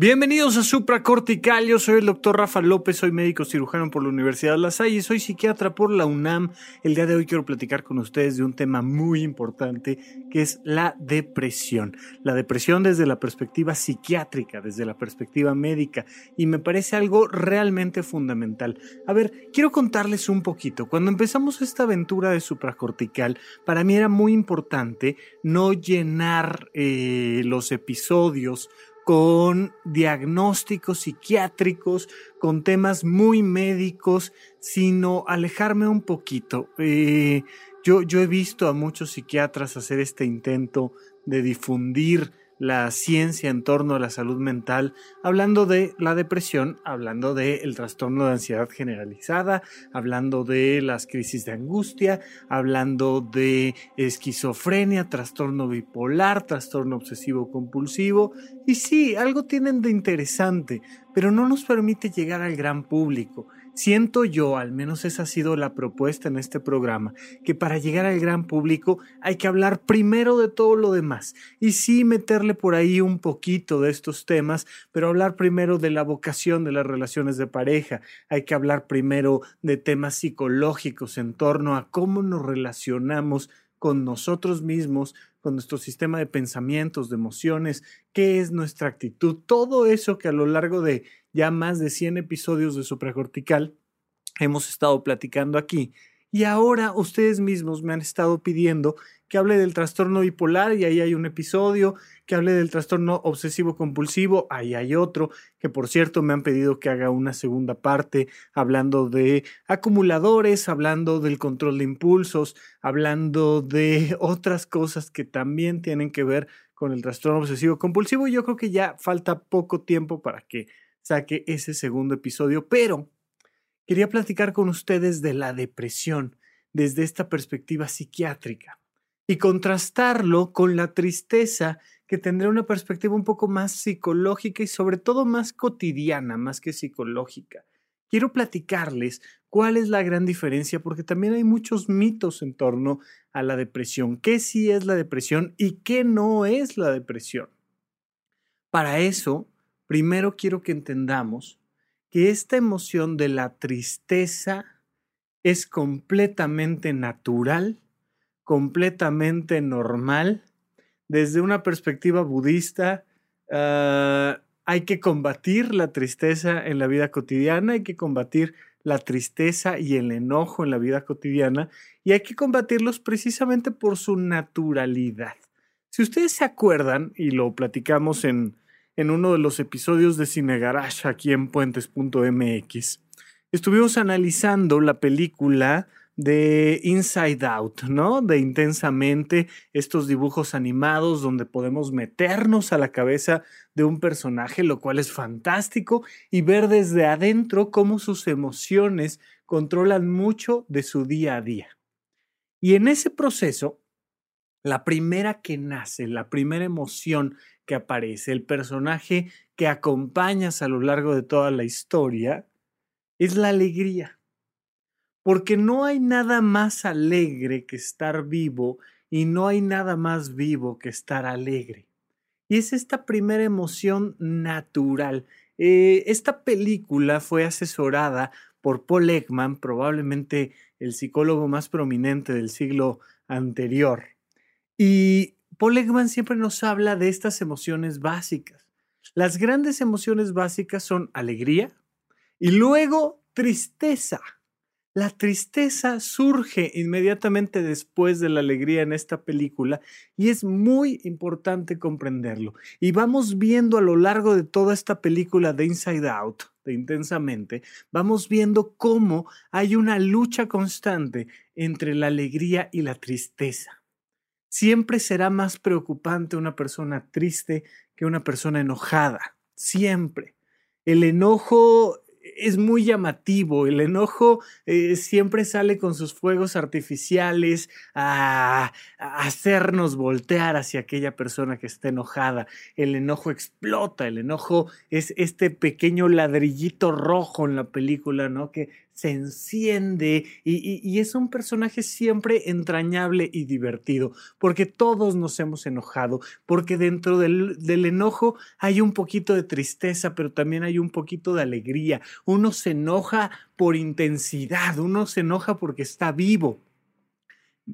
Bienvenidos a Supracortical, yo soy el doctor Rafa López, soy médico cirujano por la Universidad de La Salle soy psiquiatra por la UNAM. El día de hoy quiero platicar con ustedes de un tema muy importante que es la depresión. La depresión desde la perspectiva psiquiátrica, desde la perspectiva médica y me parece algo realmente fundamental. A ver, quiero contarles un poquito. Cuando empezamos esta aventura de Supracortical, para mí era muy importante no llenar eh, los episodios con diagnósticos psiquiátricos, con temas muy médicos, sino alejarme un poquito. Eh, yo, yo he visto a muchos psiquiatras hacer este intento de difundir la ciencia en torno a la salud mental, hablando de la depresión, hablando del el trastorno de ansiedad generalizada, hablando de las crisis de angustia, hablando de esquizofrenia, trastorno bipolar, trastorno obsesivo compulsivo. Y sí, algo tienen de interesante, pero no nos permite llegar al gran público. Siento yo, al menos esa ha sido la propuesta en este programa, que para llegar al gran público hay que hablar primero de todo lo demás y sí meterle por ahí un poquito de estos temas, pero hablar primero de la vocación de las relaciones de pareja, hay que hablar primero de temas psicológicos en torno a cómo nos relacionamos con nosotros mismos, con nuestro sistema de pensamientos, de emociones, qué es nuestra actitud, todo eso que a lo largo de ya más de 100 episodios de Supracortical hemos estado platicando aquí. Y ahora ustedes mismos me han estado pidiendo que hable del trastorno bipolar y ahí hay un episodio, que hable del trastorno obsesivo compulsivo, ahí hay otro, que por cierto me han pedido que haga una segunda parte hablando de acumuladores, hablando del control de impulsos, hablando de otras cosas que también tienen que ver con el trastorno obsesivo compulsivo. Yo creo que ya falta poco tiempo para que saque ese segundo episodio, pero quería platicar con ustedes de la depresión desde esta perspectiva psiquiátrica y contrastarlo con la tristeza que tendrá una perspectiva un poco más psicológica y sobre todo más cotidiana, más que psicológica. Quiero platicarles cuál es la gran diferencia porque también hay muchos mitos en torno a la depresión. ¿Qué sí es la depresión y qué no es la depresión? Para eso primero quiero que entendamos que esta emoción de la tristeza es completamente natural, completamente normal. Desde una perspectiva budista, ah, hay que combatir la tristeza en la vida cotidiana, hay que combatir la tristeza y el enojo en la vida cotidiana y hay que combatirlos precisamente por su naturalidad. Si ustedes se acuerdan, y lo platicamos en, en uno de los episodios de Cine Garage aquí en puentes.mx, estuvimos analizando la película de Inside Out, ¿no? De intensamente estos dibujos animados donde podemos meternos a la cabeza de un personaje, lo cual es fantástico, y ver desde adentro cómo sus emociones controlan mucho de su día a día. Y en ese proceso, la primera que nace, la primera emoción que aparece, el personaje que acompañas a lo largo de toda la historia, es la alegría. Porque no hay nada más alegre que estar vivo y no hay nada más vivo que estar alegre. Y es esta primera emoción natural. Eh, esta película fue asesorada por Paul Ekman, probablemente el psicólogo más prominente del siglo anterior. Y Paul siempre nos habla de estas emociones básicas. Las grandes emociones básicas son alegría y luego tristeza. La tristeza surge inmediatamente después de la alegría en esta película y es muy importante comprenderlo. Y vamos viendo a lo largo de toda esta película de Inside Out, de Intensamente, vamos viendo cómo hay una lucha constante entre la alegría y la tristeza. Siempre será más preocupante una persona triste que una persona enojada. Siempre. El enojo es muy llamativo. El enojo eh, siempre sale con sus fuegos artificiales a, hacernos voltear hacia aquella persona que está enojada. El enojo explota, el enojo es este pequeño ladrillito rojo en la película, ¿no? Que se enciende y, es un personaje siempre entrañable y divertido, porque todos nos hemos enojado, porque dentro del, enojo hay un poquito de tristeza, pero también hay un poquito de alegría. Uno se enoja por intensidad, uno se enoja porque está vivo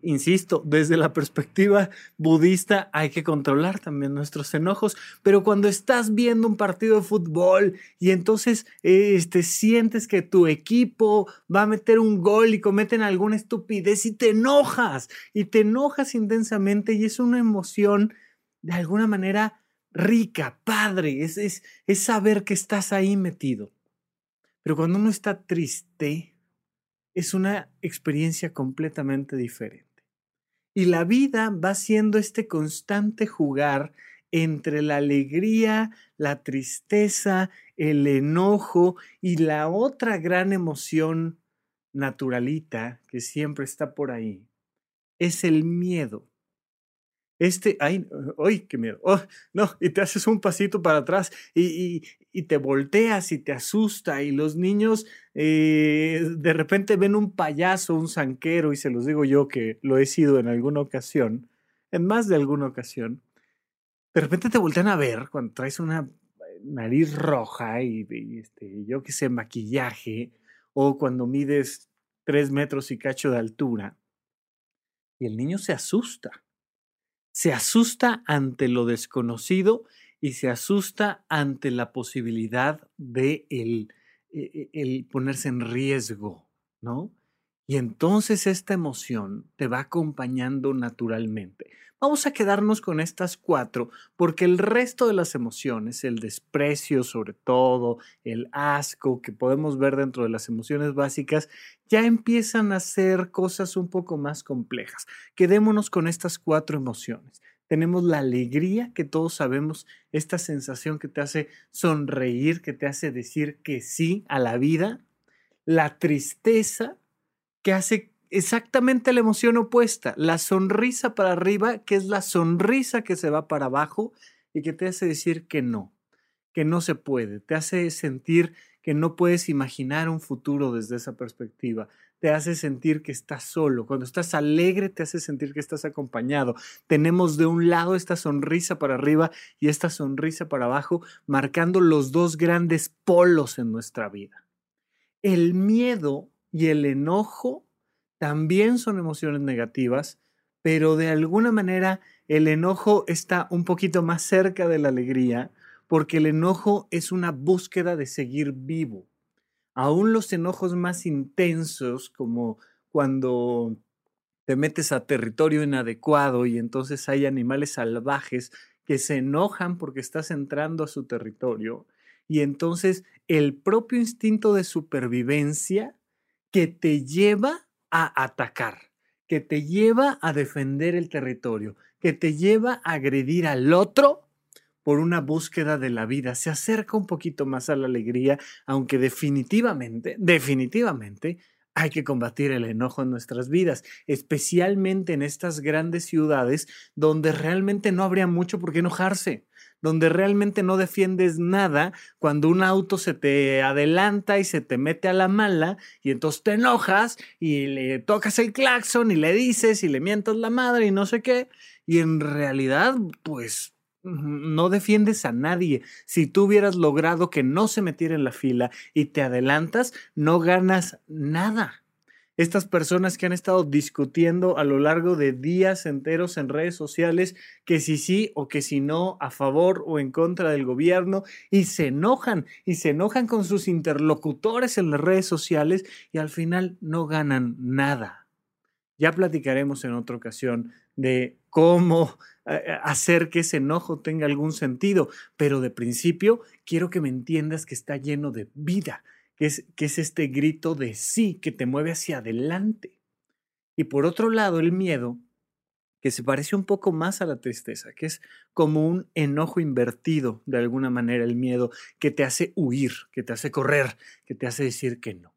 insisto, desde la perspectiva budista hay que controlar también nuestros enojos, pero cuando estás viendo un partido de fútbol y entonces este, sientes que tu equipo va a meter un gol y cometen alguna estupidez y te enojas y te enojas intensamente y es una emoción de alguna manera rica, padre, es, es, es saber que estás ahí metido. Pero cuando uno está triste, es una experiencia completamente diferente. Y la vida va siendo este constante jugar entre la alegría, la tristeza, el enojo y la otra gran emoción naturalita que siempre está por ahí, es el miedo. Este, ay, ay, qué miedo. Oh, no, y te haces un pasito para atrás y, y, te volteas y te asusta y los niños eh, de repente ven un payaso, un zanquero y se los digo yo que lo he sido en alguna ocasión, en más de alguna ocasión. De repente te voltean a ver cuando traes una nariz roja y, este, yo qué sé, maquillaje o cuando mides tres metros y cacho de altura y el niño se asusta se asusta ante lo desconocido y se asusta ante la posibilidad de el, e, e, ponerse en riesgo, ¿no? Y entonces esta emoción te va acompañando naturalmente. Vamos a quedarnos con estas cuatro porque el resto de las emociones, el desprecio sobre todo, el asco que podemos ver dentro de las emociones básicas, ya empiezan a ser cosas un poco más complejas. Quedémonos con estas cuatro emociones. Tenemos la alegría que todos sabemos, esta sensación que te hace sonreír, que te hace decir que sí a la vida. La tristeza que hace exactamente la emoción opuesta, la sonrisa para arriba, que es la sonrisa que se va para abajo y que te hace decir que no, que no se puede, te hace sentir que no puedes imaginar un futuro desde esa perspectiva, te hace sentir que estás solo, cuando estás alegre te hace sentir que estás acompañado. Tenemos de un lado esta sonrisa para arriba y esta sonrisa para abajo, marcando los dos grandes polos en nuestra vida. El miedo y el enojo también son emociones negativas, pero de alguna manera el enojo está un poquito más cerca de la alegría, porque el enojo es una búsqueda de seguir vivo. Aún los enojos más intensos, como cuando te metes a territorio inadecuado y entonces hay animales salvajes que se enojan porque estás entrando a su territorio, y entonces el propio instinto de supervivencia que te lleva a atacar, que te lleva a defender el territorio, que te lleva a agredir al otro por una búsqueda de la vida. Se acerca un poquito más a la alegría, aunque definitivamente, definitivamente hay que combatir el enojo en nuestras vidas, especialmente en estas grandes ciudades donde realmente no habría mucho por qué enojarse donde realmente no defiendes nada cuando un auto se te adelanta y se te mete a la mala y entonces te enojas y le tocas el claxon y le dices y le mientas la madre y no sé qué y en realidad pues no defiendes a nadie. Si tú hubieras logrado que no se metiera en la fila y te adelantas, no ganas nada. Estas personas que han estado discutiendo a lo largo de días enteros en redes sociales que si sí o que si no, a favor o en contra del gobierno, y se enojan, y se enojan con sus interlocutores en las redes sociales y al final no ganan nada. Ya platicaremos en otra ocasión de cómo eh, eh, hacer que ese enojo tenga algún sentido, pero de principio quiero que me entiendas que está lleno de vida, que es, que es este grito de sí que te mueve hacia adelante. Y por otro lado, el miedo, que se parece un poco más a la tristeza, que es como un enojo invertido de alguna manera, el miedo que te hace huir, que te hace correr, que te hace decir que no.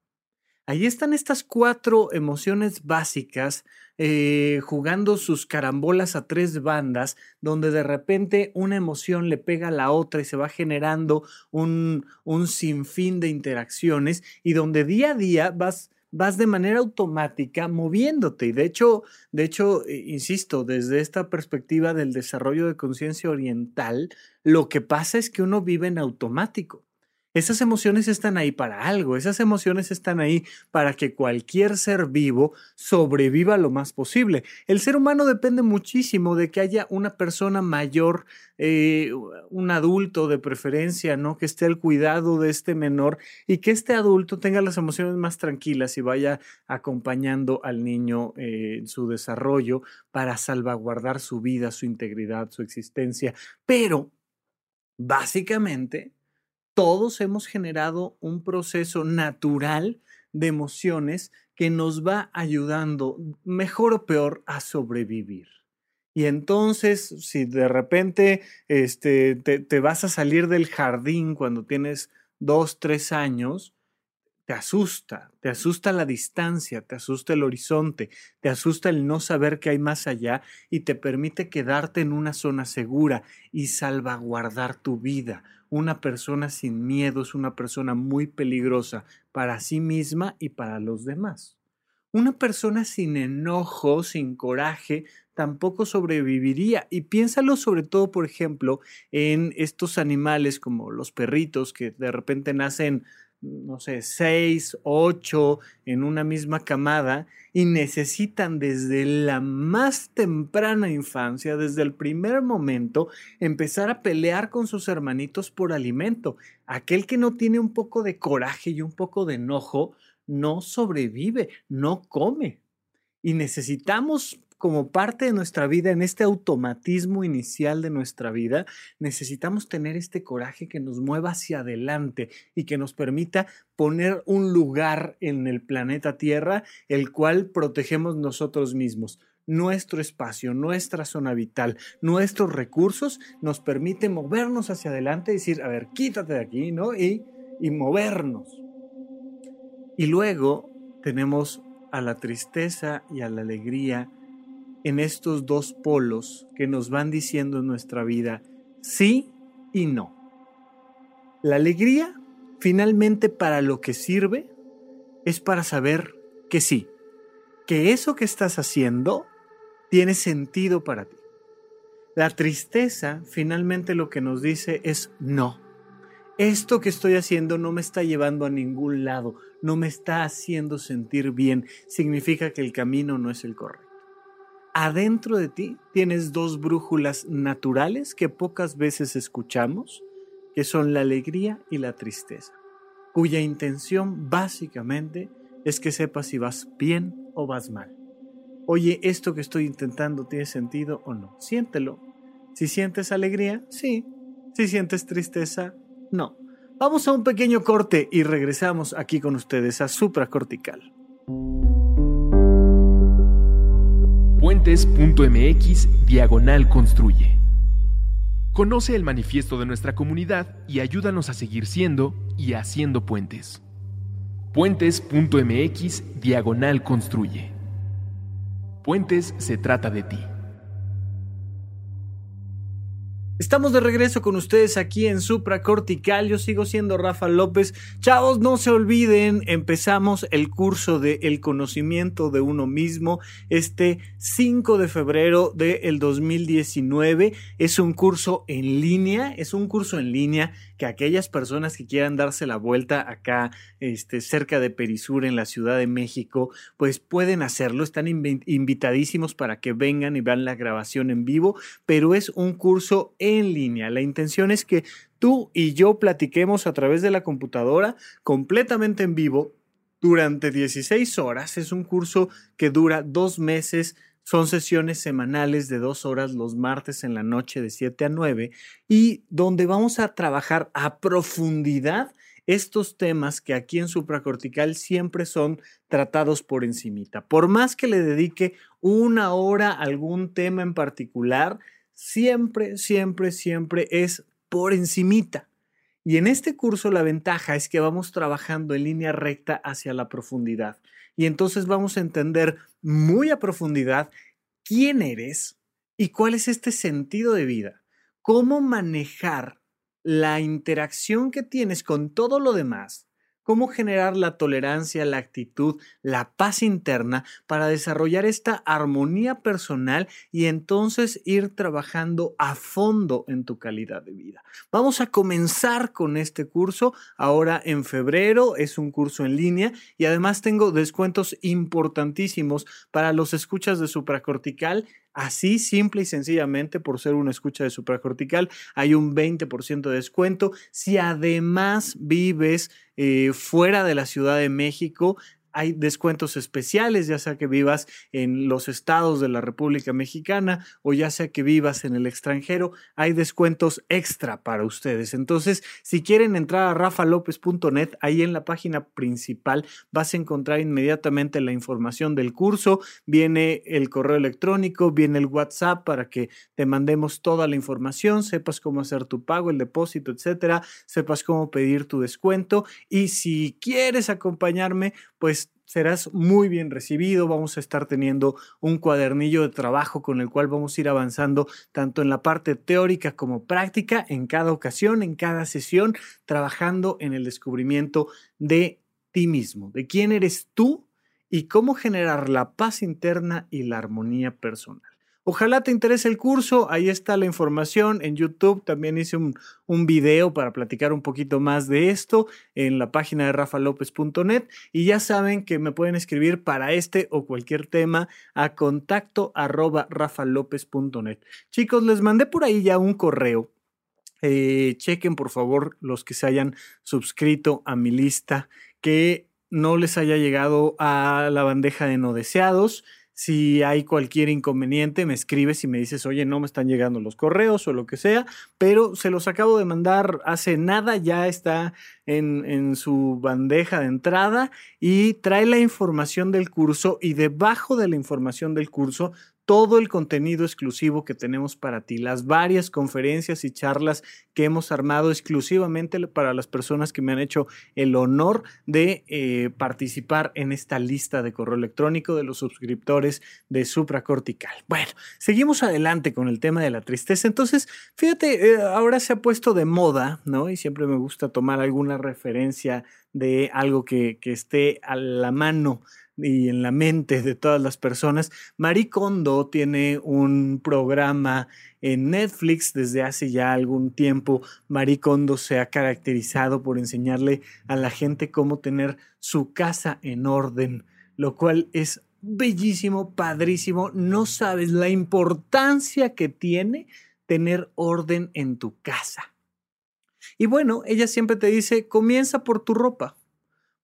Ahí están estas cuatro emociones básicas eh, jugando sus carambolas a tres bandas, donde de repente una emoción le pega a la otra y se va generando un, un sinfín de interacciones y donde día a día vas vas de manera automática moviéndote. Y de hecho, de hecho, eh, insisto, desde esta perspectiva del desarrollo de conciencia oriental, lo que pasa es que uno vive en automático. Esas emociones están ahí para algo, esas emociones están ahí para que cualquier ser vivo sobreviva lo más posible. El ser humano depende muchísimo de que haya una persona mayor, eh, un adulto de preferencia, ¿no? Que esté al cuidado de este menor y que este adulto tenga las emociones más tranquilas y vaya acompañando al niño eh, en su desarrollo para salvaguardar su vida, su integridad, su existencia. Pero, básicamente, todos hemos generado un proceso natural de emociones que nos va ayudando, mejor o peor, a sobrevivir. Y entonces, si de repente este, te, te, vas a salir del jardín cuando tienes dos, tres años, te asusta, te asusta la distancia, te asusta el horizonte, te asusta el no saber qué hay más allá y te permite quedarte en una zona segura y salvaguardar tu vida una persona sin miedo es una persona muy peligrosa para sí misma y para los demás. Una persona sin enojo, sin coraje, tampoco sobreviviría. Y piénsalo sobre todo, por ejemplo, en estos animales como los perritos que de repente nacen no sé, seis, ocho en una misma camada y necesitan desde la más temprana infancia, desde el primer momento, empezar a pelear con sus hermanitos por alimento. Aquel que no tiene un poco de coraje y un poco de enojo, no sobrevive, no come. Y necesitamos como parte de nuestra vida, en este automatismo inicial de nuestra vida, necesitamos tener este coraje que nos mueva hacia adelante y que nos permita poner un lugar en el planeta Tierra, el cual protegemos nosotros mismos. Nuestro espacio, nuestra zona vital, nuestros recursos nos permiten movernos hacia adelante y decir, a ver, quítate de aquí, ¿no? Y, y movernos. Y luego tenemos a la tristeza y a la alegría en estos dos polos que nos van diciendo en nuestra vida sí y no. La alegría, finalmente, para lo que sirve, es para saber que sí, que eso que estás haciendo tiene sentido para ti. La tristeza, finalmente, lo que nos dice es no. Esto que estoy haciendo no me está llevando a ningún lado, no me está haciendo sentir bien, significa que el camino no es el correcto adentro de ti tienes dos brújulas naturales que pocas veces escuchamos, que son la alegría y la tristeza, cuya intención básicamente es que sepas si vas bien o vas mal. Oye, esto que estoy intentando tiene sentido o no. Siéntelo. Si sientes alegría, sí. Si sientes tristeza, no. Vamos a un pequeño corte y regresamos aquí con ustedes a Supracortical. puentes.mx diagonal construye. Conoce el manifiesto de nuestra comunidad y ayúdanos a seguir siendo y haciendo puentes. Puentes.mx diagonal construye. Puentes se trata de ti. Estamos de regreso con ustedes aquí en Supra Cortical. Yo sigo siendo Rafa López. Chavos, no se olviden, empezamos el curso de El conocimiento de uno mismo este 5 de febrero del 2019. Es un curso en línea, es un curso en línea que aquellas personas que quieran darse la vuelta acá, este, cerca de Perisur, en la Ciudad de México, pues pueden hacerlo. Están invitadísimos para que vengan y vean la grabación en vivo, pero es un curso línea. La intención es que tú y yo platiquemos a través de la computadora completamente en vivo durante 16 horas. Es un curso que dura dos meses son sesiones semanales de dos horas los martes en la noche de 7 a 9 y donde vamos a trabajar a profundidad estos temas que aquí en supracortical siempre son tratados por encimita. Por más que le dedique una hora a algún tema en particular, siempre, siempre, siempre es por encimita. Y en este curso la ventaja es que vamos trabajando en línea recta hacia la profundidad. Y entonces vamos a entender muy a profundidad quién eres y cuál es este sentido de vida. Cómo manejar la interacción que tienes con todo lo demás cómo generar la tolerancia, la actitud, la paz interna para desarrollar esta armonía personal y entonces ir trabajando a fondo en tu calidad de vida. Vamos a comenzar con este curso ahora en febrero, es un curso en línea y además tengo descuentos importantísimos para los escuchas de supracortical Así, simple y sencillamente, por ser una escucha de supracortical, hay un 20% de descuento. Si además vives eh, fuera de la Ciudad de México, hay descuentos especiales, ya sea que vivas en los estados de la República Mexicana o ya sea que vivas en el extranjero, hay descuentos extra para ustedes. Entonces, si quieren entrar a rafalopez.net, ahí en la página principal vas a encontrar inmediatamente la información del curso, viene el correo electrónico, viene el WhatsApp para que te mandemos toda la información, sepas cómo hacer tu pago, el depósito, etcétera, sepas cómo pedir tu descuento y si quieres acompañarme, pues serás muy bien recibido. Vamos a estar teniendo un cuadernillo de trabajo con el cual vamos a ir avanzando tanto en la parte teórica como práctica en cada ocasión, en cada sesión, trabajando en el descubrimiento de ti mismo, de quién eres tú y cómo generar la paz interna y la armonía personal. Ojalá te interese el curso, ahí está la información en YouTube, también hice un, un video para platicar un poquito más de esto en la página de rafalopez.net y ya saben que me pueden escribir para este o cualquier tema a contacto arroba. Chicos, les mandé por ahí ya un correo. Eh, chequen por favor los que se hayan suscrito a mi lista que no les haya llegado a la bandeja de no deseados. Si hay cualquier inconveniente, me escribes y me dices, oye, no me están llegando los correos o lo que sea, pero se los acabo de mandar hace nada, ya está en, en su bandeja de entrada y trae la información del curso y debajo de la información del curso todo el contenido exclusivo que tenemos para ti, las varias conferencias y charlas que hemos armado exclusivamente para las personas que me han hecho el honor de eh, participar en esta lista de correo electrónico de los suscriptores de Supracortical. Bueno, seguimos adelante con el tema de la tristeza. Entonces, fíjate, eh, ahora se ha puesto de moda, ¿no? Y siempre me gusta tomar alguna referencia de algo que, que esté a la mano y en la mente de todas las personas. Marie Kondo tiene un programa en Netflix desde hace ya algún tiempo. Marie Kondo se ha caracterizado por enseñarle a la gente cómo tener su casa en orden, lo cual es bellísimo, padrísimo. No sabes la importancia que tiene tener orden en tu casa. Y bueno, ella siempre te dice, comienza por tu ropa.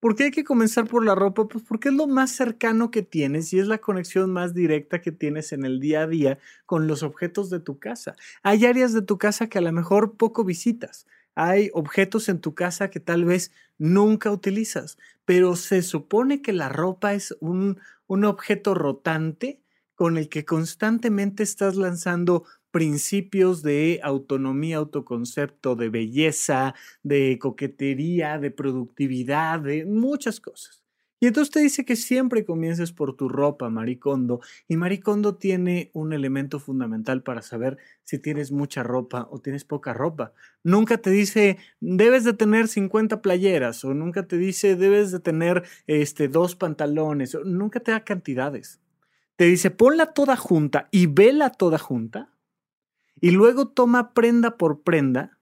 ¿Por qué hay que comenzar por la ropa? Pues porque es lo más cercano que tienes y es la conexión más directa que tienes en el día a día con los objetos de tu casa. Hay áreas de tu casa que a lo mejor poco visitas. Hay objetos en tu casa que tal vez nunca utilizas, pero se supone que la ropa es un, un objeto rotante con el que constantemente estás lanzando principios de autonomía, autoconcepto, de belleza, de coquetería, de productividad, de muchas cosas. Y entonces te dice que siempre comiences por tu ropa, Maricondo. Y Maricondo tiene un elemento fundamental para saber si tienes mucha ropa o tienes poca ropa. Nunca te dice, debes de tener 50 playeras, o nunca te dice, debes de tener este, dos pantalones, o nunca te da cantidades. Te dice, ponla toda junta y vela toda junta. Y luego toma prenda por prenda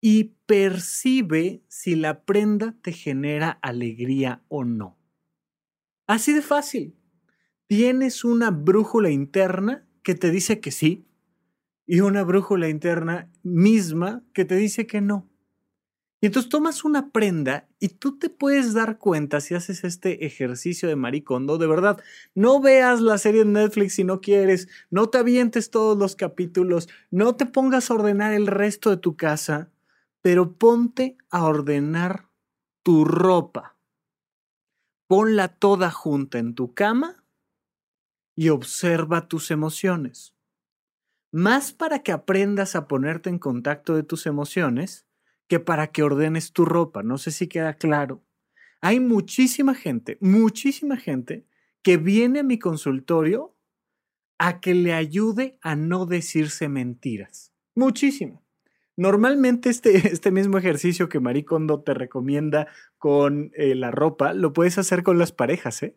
y percibe si la prenda te genera alegría o no. Así de fácil. Tienes una brújula interna que te dice que sí y una brújula interna misma que te dice que no. Y entonces tomas una prenda y tú te puedes dar cuenta si haces este ejercicio de maricondo. De verdad, no veas la serie en Netflix si no quieres, no te avientes todos los capítulos, no te pongas a ordenar el resto de tu casa pero ponte a ordenar tu ropa. Ponla toda junta en tu cama y observa tus emociones. Más para que aprendas a ponerte en contacto de tus emociones que para que ordenes tu ropa. No sé si queda claro. Hay muchísima gente, muchísima gente que viene a mi consultorio a que le ayude a no decirse mentiras. Muchísima. Normalmente este, este mismo ejercicio que Marie te recomienda con eh, la ropa, lo puedes hacer con las parejas, ¿eh?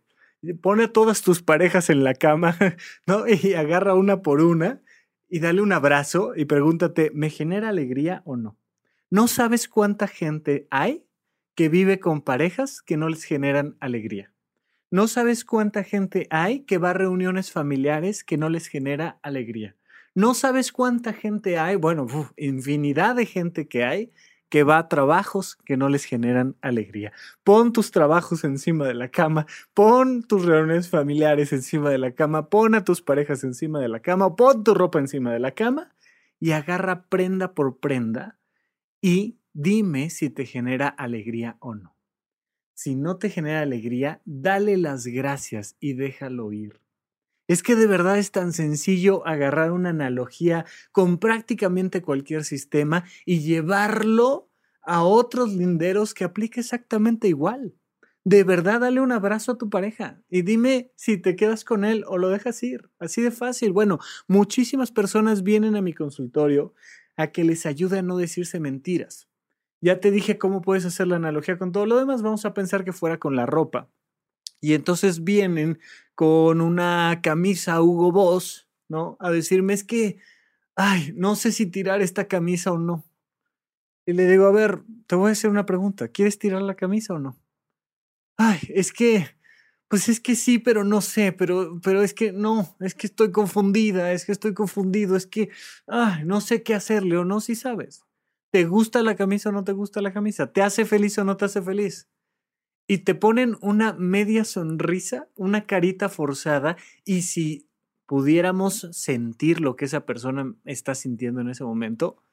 Pone a todas tus parejas en la cama, ¿no? Y agarra una por una y dale un abrazo y pregúntate, ¿me genera alegría o no? No sabes cuánta gente hay que vive con parejas que no les generan alegría. No sabes cuánta gente hay que va a reuniones familiares que no les genera alegría. No sabes cuánta gente hay, bueno, infinidad de gente que hay que va a trabajos que no les generan alegría. Pon tus trabajos encima de la cama, pon tus reuniones familiares encima de la cama, pon a tus parejas encima de la cama, pon tu ropa encima de la cama y agarra prenda por prenda y dime si te genera alegría o no. Si no te genera alegría, dale las gracias y déjalo ir. Es que de verdad es tan sencillo agarrar una analogía con prácticamente cualquier sistema y llevarlo a otros linderos que aplique exactamente igual. De verdad, dale un abrazo a tu pareja y dime si te quedas con él o lo dejas ir. Así de fácil. Bueno, muchísimas personas vienen a mi consultorio a que les ayude a no decirse mentiras. Ya te dije cómo puedes hacer la analogía con todo lo demás. Vamos a pensar que fuera con la ropa. Y entonces vienen con una camisa Hugo Boss, ¿no? A decirme es que, ay, no sé si tirar esta camisa o no. Y le digo, a ver, te voy a hacer una pregunta. ¿Quieres tirar la camisa o no? Ay, es que, pues es que sí, pero no sé, pero, pero es que no, es que estoy confundida, es que estoy confundido, es que, no sé qué hacerle o no, si sabes. ¿Te gusta la camisa o no te gusta la camisa? ¿Te hace feliz o no te hace feliz? y te ponen una media sonrisa, una carita forzada, y si pudiéramos sentir lo que esa persona está sintiendo en ese momento,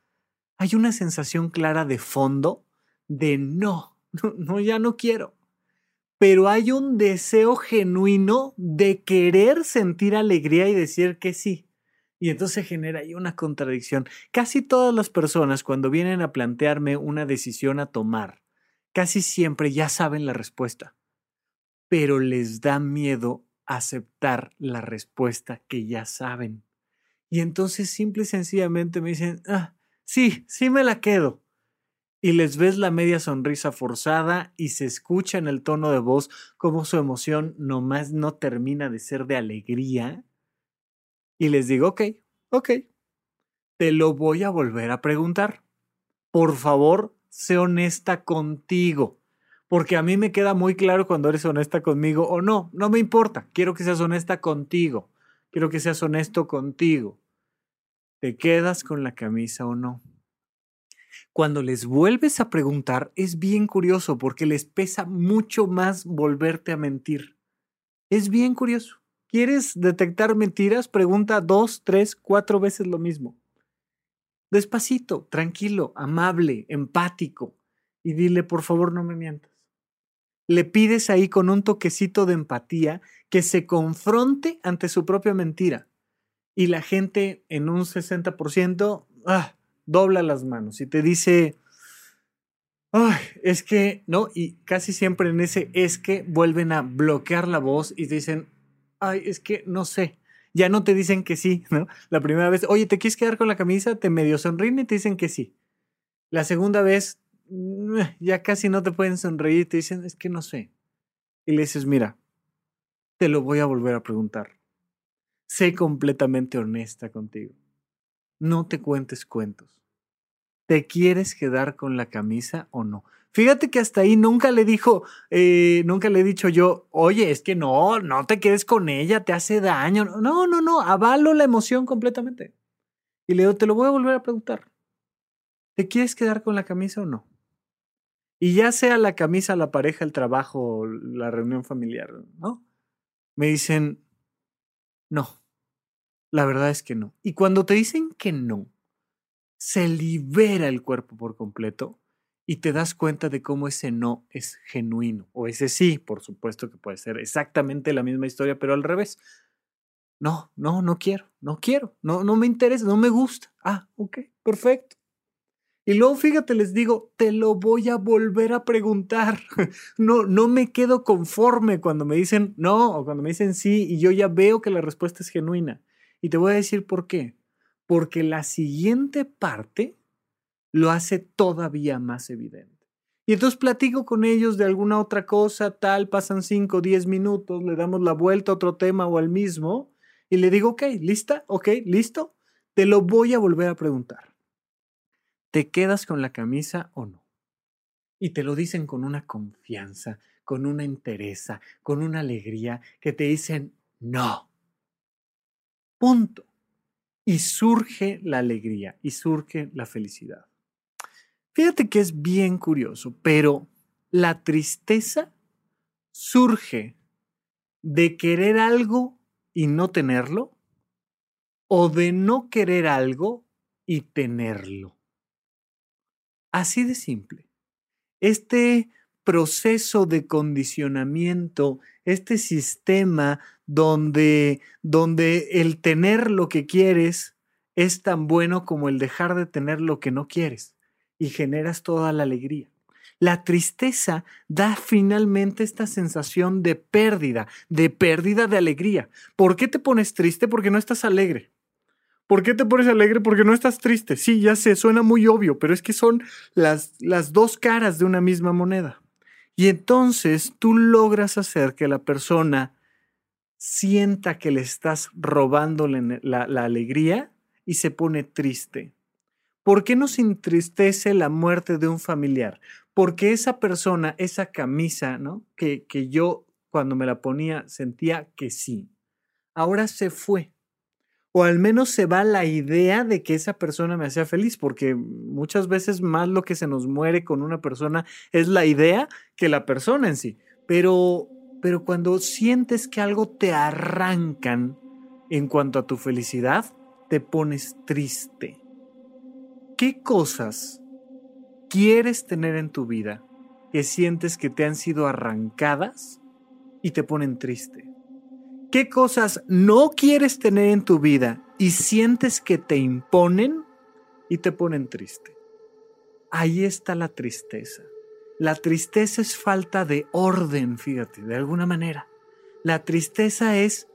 hay una sensación clara de fondo de no, no, ya no quiero. Pero hay un deseo genuino de querer sentir alegría y decir que sí. Y entonces genera ahí una contradicción. Casi todas las personas cuando vienen a plantearme una decisión a tomar, casi siempre ya saben la respuesta, pero les da miedo aceptar la respuesta que ya saben. Y entonces simple y sencillamente me dicen, ah, sí, sí me la quedo. Y les ves la media sonrisa forzada y se escucha en el tono de voz como su emoción nomás no termina de ser de alegría. Y les digo, ok, ok, te lo voy a volver a preguntar. Por favor, sé honesta contigo. Porque a mí me queda muy claro cuando eres honesta conmigo o no. No me importa. Quiero que seas honesta contigo. Quiero que seas honesto contigo. ¿Te quedas con la camisa o no? Cuando les vuelves a preguntar es bien curioso porque les pesa mucho más volverte a mentir. Es bien curioso. ¿Quieres detectar mentiras? Pregunta dos, tres, cuatro veces lo mismo despacito, tranquilo, amable, empático, y dile, por favor, no me mientas. Le pides ahí con un toquecito de empatía que se confronte ante su propia mentira. Y la gente en un 60% ah, dobla las manos y te dice, Ay, es que, ¿no? Y casi siempre en ese es que vuelven a bloquear la voz y dicen, ay, es que no sé. Ya no te dicen que sí, ¿no? La primera vez, oye, ¿te quieres quedar con la camisa? Te medio sonríen y te dicen que sí. La segunda vez, ya casi no te pueden sonreír te dicen, es que no sé. Y le dices, mira, te lo voy a volver a preguntar. Sé completamente honesta contigo. No te cuentes cuentos. ¿Te quieres quedar con la camisa o no? Fíjate que hasta ahí nunca le dijo, eh, nunca le he dicho yo, oye, es que no, no te quedes con ella, te hace daño. No, no, no, avalo la emoción completamente. Y le digo, te lo voy a volver a preguntar. ¿Te quieres quedar con la camisa o no? Y ya sea la camisa, la pareja, el trabajo, la reunión familiar, ¿no? Me dicen, no, la verdad es que no. Y cuando te dicen que no, se libera el cuerpo por completo y te das cuenta de cómo ese no es genuino. O ese sí, por supuesto que puede ser exactamente la misma historia, pero al revés. No, no, no quiero, no quiero, no, no me interesa, no me gusta. Ah, ok, perfecto. Y luego, fíjate, les digo, te lo voy a volver a preguntar. No, no me quedo conforme cuando me dicen no o cuando me dicen sí y yo ya veo que la respuesta es genuina. Y te voy a decir por qué porque la siguiente parte lo hace todavía más evidente. Y entonces platico con ellos de alguna otra cosa, tal, pasan 5 o 10 minutos, le damos la vuelta a otro tema o al mismo, y le digo, ok, lista, ok, listo, te lo voy a volver a preguntar. ¿Te quedas con la camisa o no? Y te lo dicen con una confianza, con una entereza, con una alegría, que te dicen, no. Punto y surge la alegría y surge la felicidad. Fíjate que es bien curioso, pero la tristeza surge de querer algo y no tenerlo o de no querer algo y tenerlo. Así de simple. Este proceso de condicionamiento, este sistema donde, donde el tener lo que quieres es tan bueno como el dejar de tener lo que no quieres y generas toda la alegría. La tristeza da finalmente esta sensación de pérdida, de pérdida de alegría. ¿Por qué te pones triste? Porque no estás alegre. ¿Por qué te pones alegre? Porque no estás triste. Sí, ya sé, suena muy obvio, pero es que son las, las dos caras de una misma moneda. Y entonces tú logras hacer que la persona sienta que le estás robando la, alegría y se pone triste. ¿Por qué nos entristece la muerte de un familiar? Porque esa persona, esa camisa, ¿no? Que, que yo cuando me la ponía sentía que sí. Ahora se fue o al menos se va la idea de que esa persona me hacía feliz, porque muchas veces más lo que se nos muere con una persona es la idea que la persona en sí. Pero, pero cuando sientes que algo te arrancan en cuanto a tu felicidad, te pones triste. ¿Qué cosas quieres tener en tu vida que sientes que te han sido arrancadas y te ponen triste? ¿Qué cosas no quieres tener en tu vida y sientes que te imponen y te ponen triste? Ahí está la tristeza. La tristeza es falta de orden, fíjate, de alguna manera. La tristeza es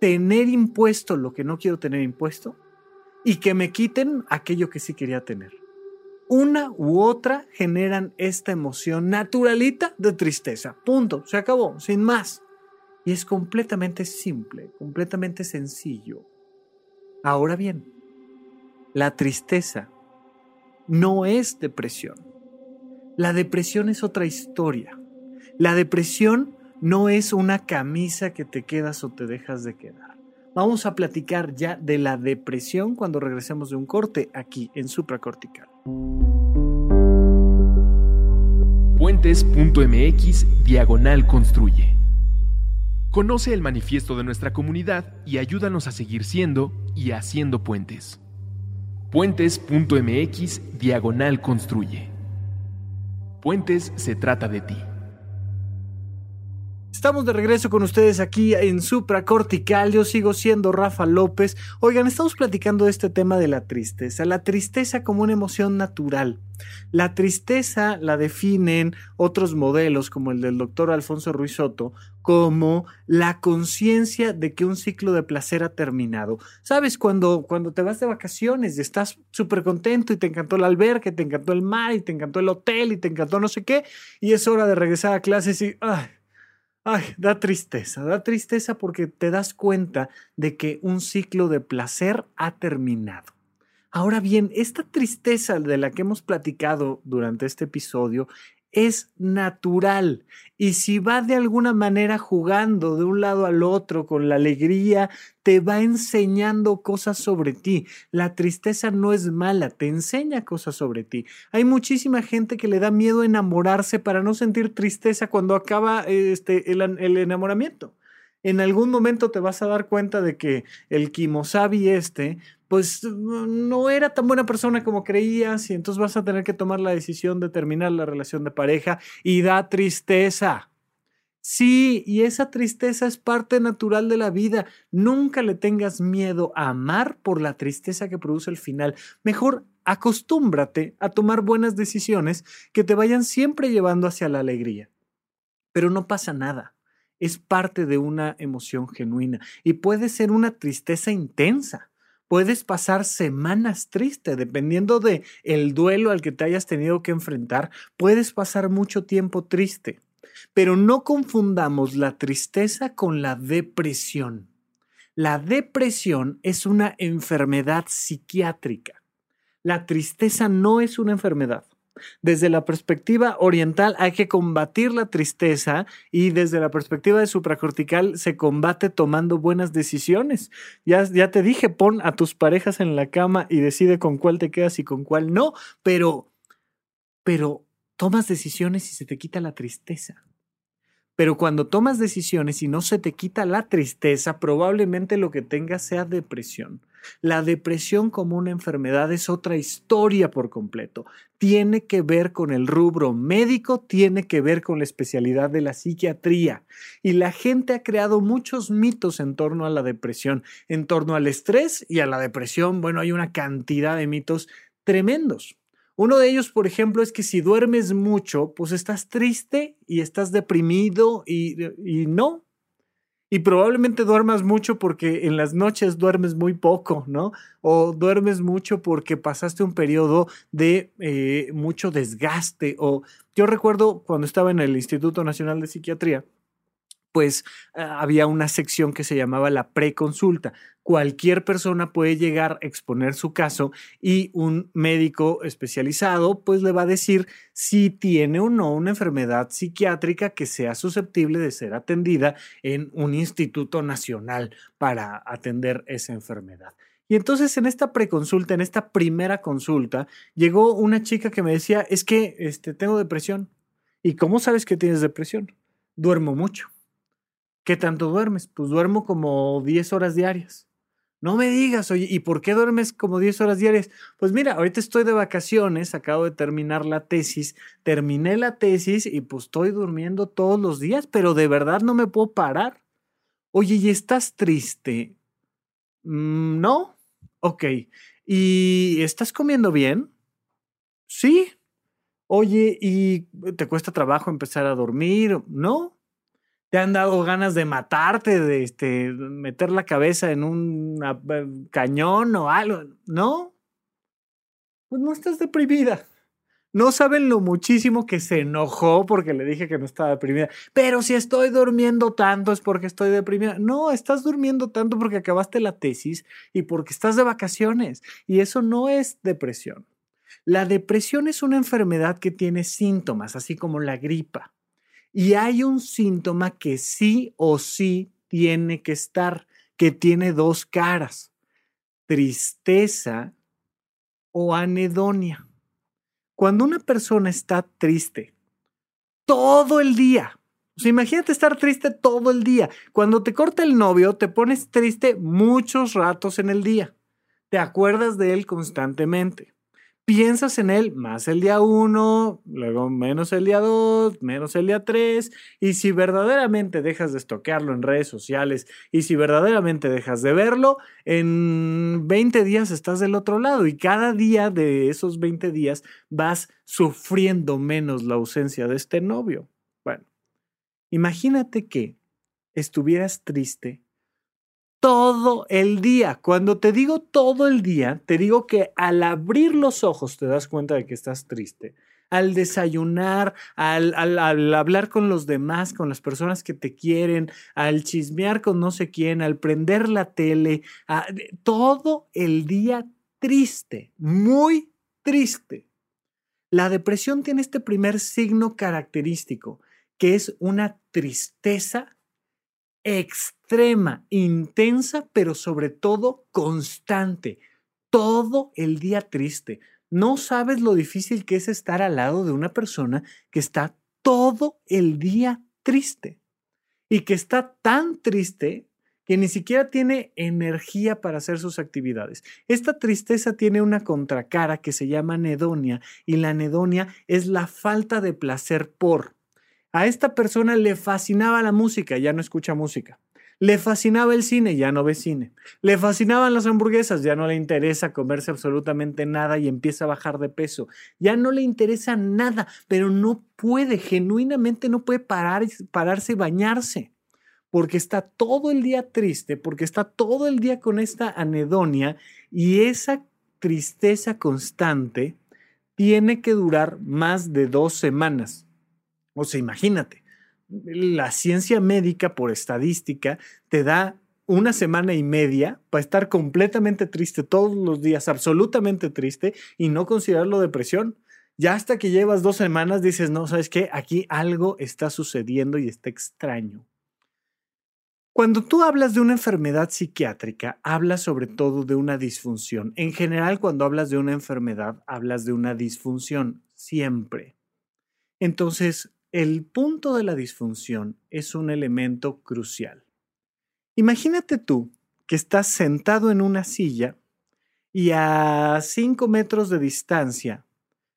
tener impuesto lo que no quiero tener impuesto y que me quiten aquello que sí quería tener. Una u otra generan esta emoción naturalita de tristeza. Punto. Se acabó, sin más. Y es completamente simple, completamente sencillo. Ahora bien, la tristeza no es depresión. La depresión es otra historia. La depresión no es una camisa que te quedas o te dejas de quedar. Vamos a platicar ya de la depresión cuando regresemos de un corte aquí en supracortical. Puentes.mx diagonal construye. Conoce el manifiesto de nuestra comunidad y ayúdanos a seguir siendo y haciendo puentes. Puentes.mx diagonal construye. Puentes se trata de ti. Estamos de regreso con ustedes aquí en Supra Cortical. Yo sigo siendo Rafa López. Oigan, estamos platicando de este tema de la tristeza. La tristeza como una emoción natural. La tristeza la definen otros modelos, como el del doctor Alfonso Ruiz Soto, como la conciencia de que un ciclo de placer ha terminado. ¿Sabes? Cuando, cuando te vas de vacaciones y estás súper contento y te encantó el albergue, te encantó el mar y te encantó el hotel y te encantó no sé qué, y es hora de regresar a clases y... Ay, da tristeza, da tristeza porque te das cuenta de que un ciclo de placer ha terminado. Ahora bien, esta tristeza de la que hemos platicado durante este episodio es natural. Y si va de alguna manera jugando de un lado al otro con la alegría, te va enseñando cosas sobre ti. La tristeza no es mala, te enseña cosas sobre ti. Hay muchísima gente que le da miedo enamorarse para no sentir tristeza cuando acaba este, el, el enamoramiento en algún momento te vas a dar cuenta de que el Kimosabi este, pues no era tan buena persona como creías y entonces vas a tener que tomar la decisión de terminar la relación de pareja y da tristeza. Sí, y esa tristeza es parte natural de la vida. Nunca le tengas miedo a amar por la tristeza que produce el final. Mejor acostúmbrate a tomar buenas decisiones que te vayan siempre llevando hacia la alegría. Pero no pasa nada es parte de una emoción genuina y puede ser una tristeza intensa. Puedes pasar semanas tristes, dependiendo de el duelo al que te hayas tenido que enfrentar, puedes pasar mucho tiempo triste. Pero no confundamos la tristeza con la depresión. La depresión es una enfermedad psiquiátrica. La tristeza no es una enfermedad. Desde la perspectiva oriental hay que combatir la tristeza y desde la perspectiva de supracortical se combate tomando buenas decisiones. Ya, ya te dije, pon a tus parejas en la cama y decide con cuál te quedas y con cuál no, pero, pero tomas decisiones y se te quita la tristeza. Pero cuando tomas decisiones y no se te quita la tristeza, probablemente lo que tengas sea depresión. La depresión como una enfermedad es otra historia por completo. Tiene que ver con el rubro médico, tiene que ver con la especialidad de la psiquiatría. Y la gente ha creado muchos mitos en torno a la depresión, en torno al estrés y a la depresión. Bueno, hay una cantidad de mitos tremendos. Uno de ellos, por ejemplo, es que si duermes mucho, pues estás triste y estás deprimido y, no. Y probablemente duermas mucho porque en las noches duermes muy poco, ¿no? O duermes mucho porque pasaste un periodo de eh, mucho desgaste. O yo recuerdo cuando estaba en el Instituto Nacional de Psiquiatría, pues había una sección que se llamaba la preconsulta. Cualquier persona puede llegar a exponer su caso y un médico especializado pues le va a decir si tiene o no una enfermedad psiquiátrica que sea susceptible de ser atendida en un instituto nacional para atender esa enfermedad. Y entonces en esta preconsulta, en esta primera consulta, llegó una chica que me decía, es que este, tengo depresión. ¿Y cómo sabes que tienes depresión? Duermo mucho. ¿Qué tanto duermes? Pues duermo como 10 horas diarias. No me digas, oye, ¿y por qué duermes como 10 horas diarias? Pues mira, ahorita estoy de vacaciones, acabo de terminar la tesis, terminé la tesis y pues estoy durmiendo todos los días, pero de verdad no me puedo parar. Oye, ¿y estás triste? Mm, no. Ok. ¿Y estás comiendo bien? Sí. Oye, ¿y te cuesta trabajo empezar a dormir? No te han dado ganas de matarte, de este, meter la cabeza en un cañón o algo, ¿no? Pues no estás deprimida. No saben lo muchísimo que se enojó porque le dije que no estaba deprimida. Pero si estoy durmiendo tanto es porque estoy deprimida. No, estás durmiendo tanto porque acabaste la tesis y porque estás de vacaciones. Y eso no es depresión. La depresión es una enfermedad que tiene síntomas, así como la gripa. Y hay un síntoma que sí o sí tiene que estar, que tiene dos caras, tristeza o anedonia. Cuando una persona está triste todo el día, o sea, imagínate estar triste todo el día. Cuando te corta el novio, te pones triste muchos ratos en el día. Te acuerdas de él constantemente. Piensas en él más el día uno, luego menos el día dos, menos el día tres, y si verdaderamente dejas de estoquearlo en redes sociales y si verdaderamente dejas de verlo, en 20 días estás del otro lado y cada día de esos 20 días vas sufriendo menos la ausencia de este novio. Bueno, imagínate que estuvieras triste todo el día. Cuando te digo todo el día, te digo que al abrir los ojos te das cuenta de que estás triste. Al desayunar, al, hablar con los demás, con las personas que te quieren, al chismear con no sé quién, al prender la tele, todo el día triste, muy triste. La depresión tiene este primer signo característico, que es una tristeza extrema, intensa, pero sobre todo constante. Todo el día triste. No sabes lo difícil que es estar al lado de una persona que está todo el día triste y que está tan triste que ni siquiera tiene energía para hacer sus actividades. Esta tristeza tiene una contracara que se llama anedonia y la anedonia es la falta de placer por a esta persona le fascinaba la música, ya no escucha música. Le fascinaba el cine, ya no ve cine. Le fascinaban las hamburguesas, ya no le interesa comerse absolutamente nada y empieza a bajar de peso. Ya no le interesa nada, pero no puede, genuinamente no puede parar, pararse y bañarse, porque está todo el día triste, porque está todo el día con esta anedonia y esa tristeza constante tiene que durar más de dos semanas. O sea, imagínate, la ciencia médica por estadística te da una semana y media para estar completamente triste todos los días, absolutamente triste y no considerarlo depresión. Ya hasta que llevas dos semanas dices, no, ¿sabes qué? Aquí algo está sucediendo y está extraño. Cuando tú hablas de una enfermedad psiquiátrica, hablas sobre todo de una disfunción. En general, cuando hablas de una enfermedad, hablas de una disfunción, siempre. Entonces, el punto de la disfunción es un elemento crucial. Imagínate tú que estás sentado en una silla y a cinco metros de distancia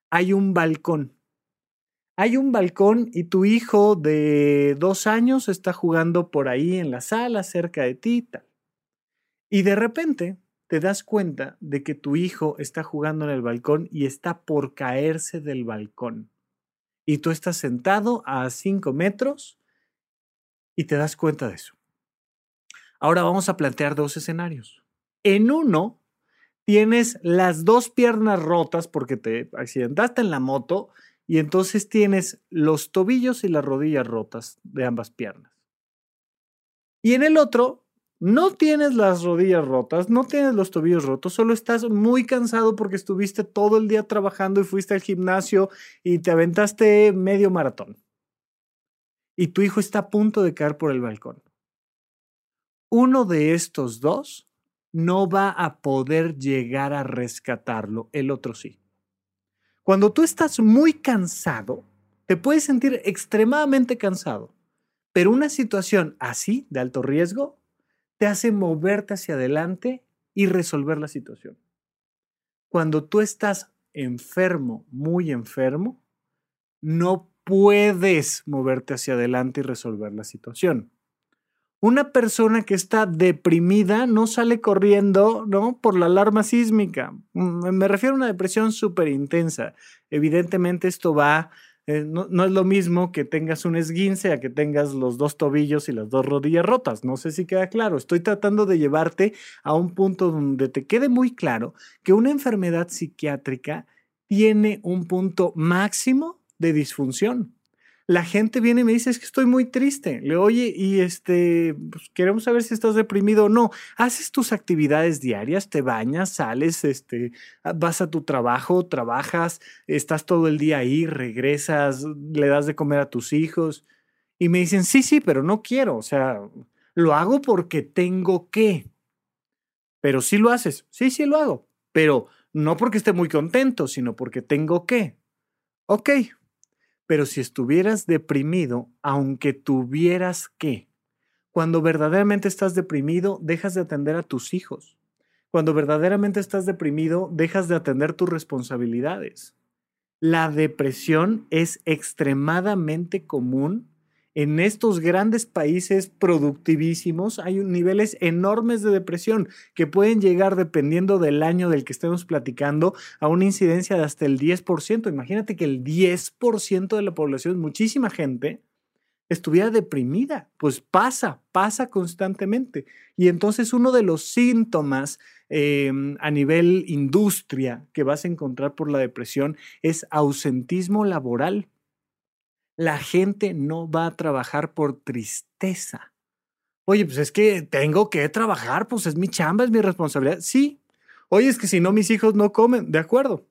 hay un balcón. Hay un balcón y tu hijo de dos años está jugando por ahí en la sala cerca de ti. Y de repente te das cuenta de que tu hijo está jugando en el balcón y está por caerse del balcón y tú estás sentado a 5 metros y te das cuenta de eso. Ahora vamos a plantear dos escenarios. En uno, tienes las dos piernas rotas porque te accidentaste en la moto y entonces tienes los tobillos y las rodillas rotas de ambas piernas. Y en el otro, no tienes las rodillas rotas, no tienes los tobillos rotos, solo estás muy cansado porque estuviste todo el día trabajando y fuiste al gimnasio y te aventaste medio maratón. Y tu hijo está a punto de caer por el balcón. Uno de estos dos no va a poder llegar a rescatarlo, el otro sí. Cuando tú estás muy cansado, te puedes sentir extremadamente cansado, pero una situación así de alto riesgo te hace moverte hacia adelante y resolver la situación. Cuando tú estás enfermo, muy enfermo, no puedes moverte hacia adelante y resolver la situación. Una persona que está deprimida no sale corriendo, ¿no? Por la alarma sísmica. Mm, me refiero a una depresión súper intensa. Evidentemente esto va eh, no, es lo mismo que tengas un esguince a que tengas los dos tobillos y las dos rodillas rotas. No sé si queda claro. Estoy tratando de llevarte a un punto donde te quede muy claro que una enfermedad psiquiátrica tiene un punto máximo de disfunción la gente viene y me dice, es que estoy muy triste. Le oye, y este, pues, queremos saber si estás deprimido o no. Haces tus actividades diarias, te bañas, sales, este, ah, vas a tu trabajo, trabajas, estás todo el día ahí, regresas, le das de comer a tus hijos. Y me dicen, sí, sí, pero no quiero. O sea, lo hago porque tengo que. Pero sí lo haces. Sí, sí lo hago. Pero no porque esté muy contento, sino porque tengo que. Ok, pero si estuvieras deprimido, aunque tuvieras que, cuando verdaderamente estás deprimido, dejas de atender a tus hijos. Cuando verdaderamente estás deprimido, dejas de atender tus responsabilidades. La depresión es extremadamente común en estos grandes países productivísimos hay niveles enormes de depresión que pueden llegar, dependiendo del año del que estemos platicando, a una incidencia de hasta el 10%. Imagínate que el 10% de la población, muchísima gente, estuviera deprimida. Pues pasa, pasa constantemente. Y entonces uno de los síntomas em, a nivel industria que vas a encontrar por la depresión es ausentismo laboral. La gente no va a trabajar por tristeza. Oye, pues es que tengo que trabajar, pues es mi chamba, es mi responsabilidad. Sí. Oye, es que si no mis hijos no comen, de acuerdo.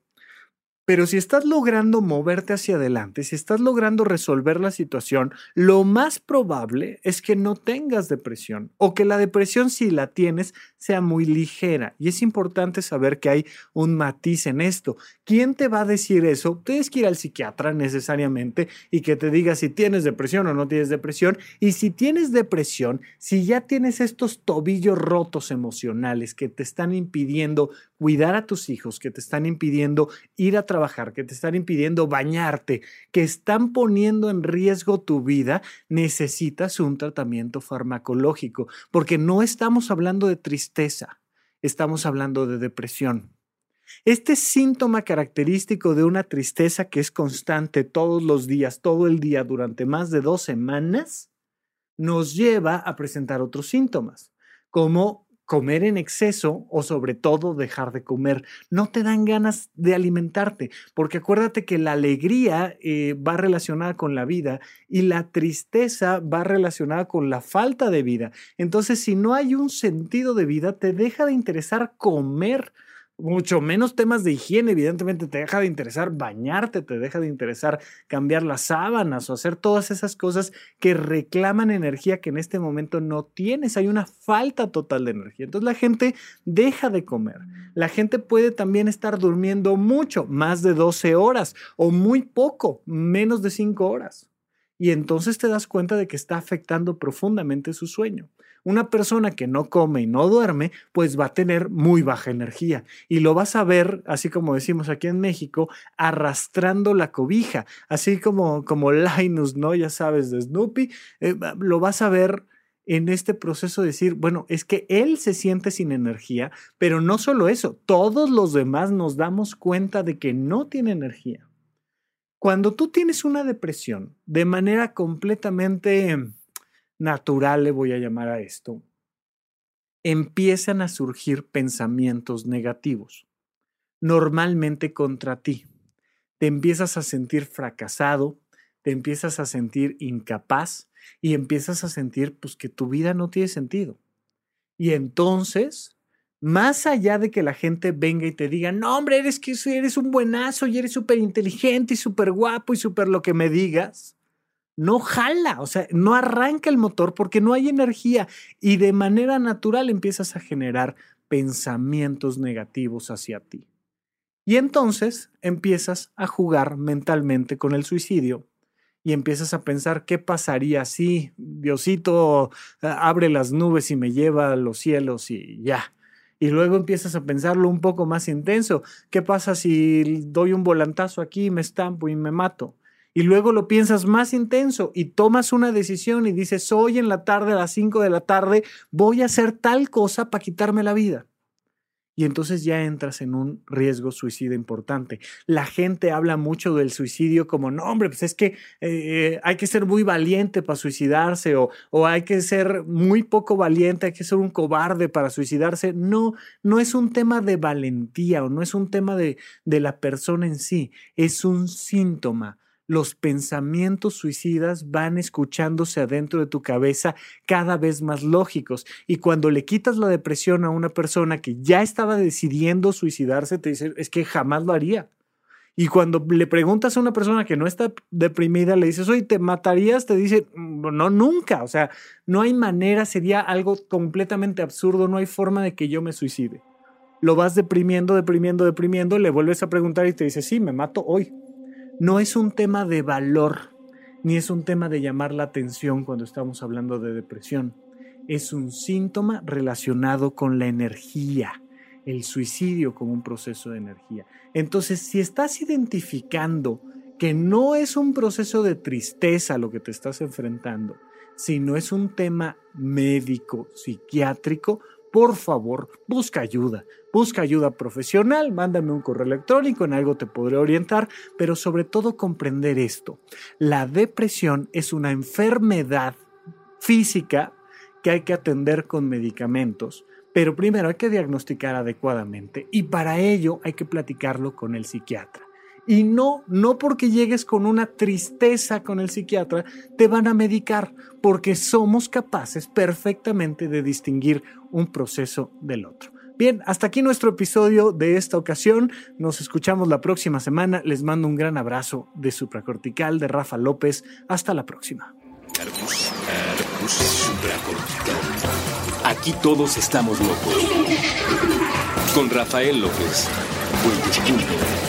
Pero si estás logrando moverte hacia adelante, si estás logrando resolver la situación, lo más probable es que no tengas depresión o que la depresión, si la tienes, sea muy ligera. Y es importante saber que hay un matiz en esto. ¿Quién te va a decir eso? Tienes que ir al psiquiatra necesariamente y que te diga si tienes depresión o no tienes depresión. Y si tienes depresión, si ya tienes estos tobillos rotos emocionales que te están impidiendo cuidar a tus hijos, que te están impidiendo ir a trabajar, que te están impidiendo bañarte, que están poniendo en riesgo tu vida, necesitas un tratamiento farmacológico, porque no estamos hablando de tristeza, estamos hablando de depresión. Este síntoma característico de una tristeza que es constante todos los días, todo el día, durante más de dos semanas, nos lleva a presentar otros síntomas, como comer en exceso o sobre todo dejar de comer. No te dan ganas de alimentarte, porque acuérdate que la alegría eh, va relacionada con la vida y la tristeza va relacionada con la falta de vida. Entonces, si no hay un sentido de vida, te deja de interesar comer mucho menos temas de higiene, evidentemente te deja de interesar bañarte, te deja de interesar cambiar las sábanas o hacer todas esas cosas que reclaman energía que en este momento no tienes. Hay una falta total de energía. Entonces la gente deja de comer. La gente puede también estar durmiendo mucho, más de 12 horas o muy poco, menos de 5 horas. Y entonces te das cuenta de que está afectando profundamente su sueño. Una persona que no come y no duerme, pues va a tener muy baja energía y lo vas a ver, así como decimos aquí en México, arrastrando la cobija, así como, como Linus, ¿no? Ya sabes, de Snoopy, eh, lo vas a ver en este proceso de decir, bueno, es que él se siente sin energía, pero no solo eso, todos los demás nos damos cuenta de que no tiene energía. Cuando tú tienes una depresión de manera completamente natural, le voy a llamar a esto, empiezan a surgir pensamientos negativos, normalmente contra ti. Te empiezas a sentir fracasado, te empiezas a sentir incapaz y empiezas a sentir pues que tu vida no tiene sentido. Y entonces, más allá de que la gente venga y te diga, no hombre, eres que eres un buenazo y eres súper inteligente y súper guapo y súper lo que me digas, no jala, o sea, no arranca el motor porque no hay energía y de manera natural empiezas a generar pensamientos negativos hacia ti. Y entonces empiezas a jugar mentalmente con el suicidio y empiezas a pensar qué pasaría si Diosito abre las nubes y me lleva a los cielos y ya. Y luego empiezas a pensarlo un poco más intenso. ¿Qué pasa si doy un volantazo aquí, me estampo y me mato? Y luego lo piensas más intenso y tomas una decisión y dices, hoy en la tarde a las 5 de la tarde voy a hacer tal cosa para quitarme la vida. Y entonces ya entras en un riesgo suicida importante. La gente habla mucho del suicidio como, no, hombre, pues es que eh, hay que ser muy valiente para suicidarse o, o hay que ser muy poco valiente, hay que ser un cobarde para suicidarse. No, no es un tema de valentía o no es un tema de, de la persona en sí, es un síntoma los pensamientos suicidas van escuchándose adentro de tu cabeza cada vez más lógicos. Y cuando le quitas la depresión a una persona que ya estaba decidiendo suicidarse, te dice, es que jamás lo haría. Y cuando le preguntas a una persona que no está deprimida, le dices, oye, ¿te matarías? Te dice, mm, no, nunca. O sea, no hay manera, sería algo completamente absurdo, no hay forma de que yo me suicide. Lo vas deprimiendo, deprimiendo, deprimiendo, le vuelves a preguntar y te dice, sí, me mato hoy no es un tema de valor, ni es un tema de llamar la atención cuando estamos hablando de depresión. Es un síntoma relacionado con la energía. el suicidio como un proceso de energía. Entonces, si estás identificando que no es un proceso de tristeza lo que te estás enfrentando, sino es un tema médico, psiquiátrico, por favor, busca ayuda. Busca ayuda profesional, mándame un correo electrónico, en algo te podré orientar, pero sobre todo comprender esto. La depresión es una enfermedad física que hay que atender con medicamentos, pero primero hay que diagnosticar adecuadamente y para ello hay que platicarlo con el psiquiatra. Y no, no porque llegues con una tristeza con el psiquiatra, te van a medicar, porque somos capaces perfectamente de distinguir un proceso del otro. Bien, hasta aquí nuestro episodio de esta ocasión. Nos escuchamos la próxima semana. Les mando un gran abrazo de Supracortical de Rafa López. Hasta la próxima. Aquí todos estamos locos. Con Rafael López. ¿No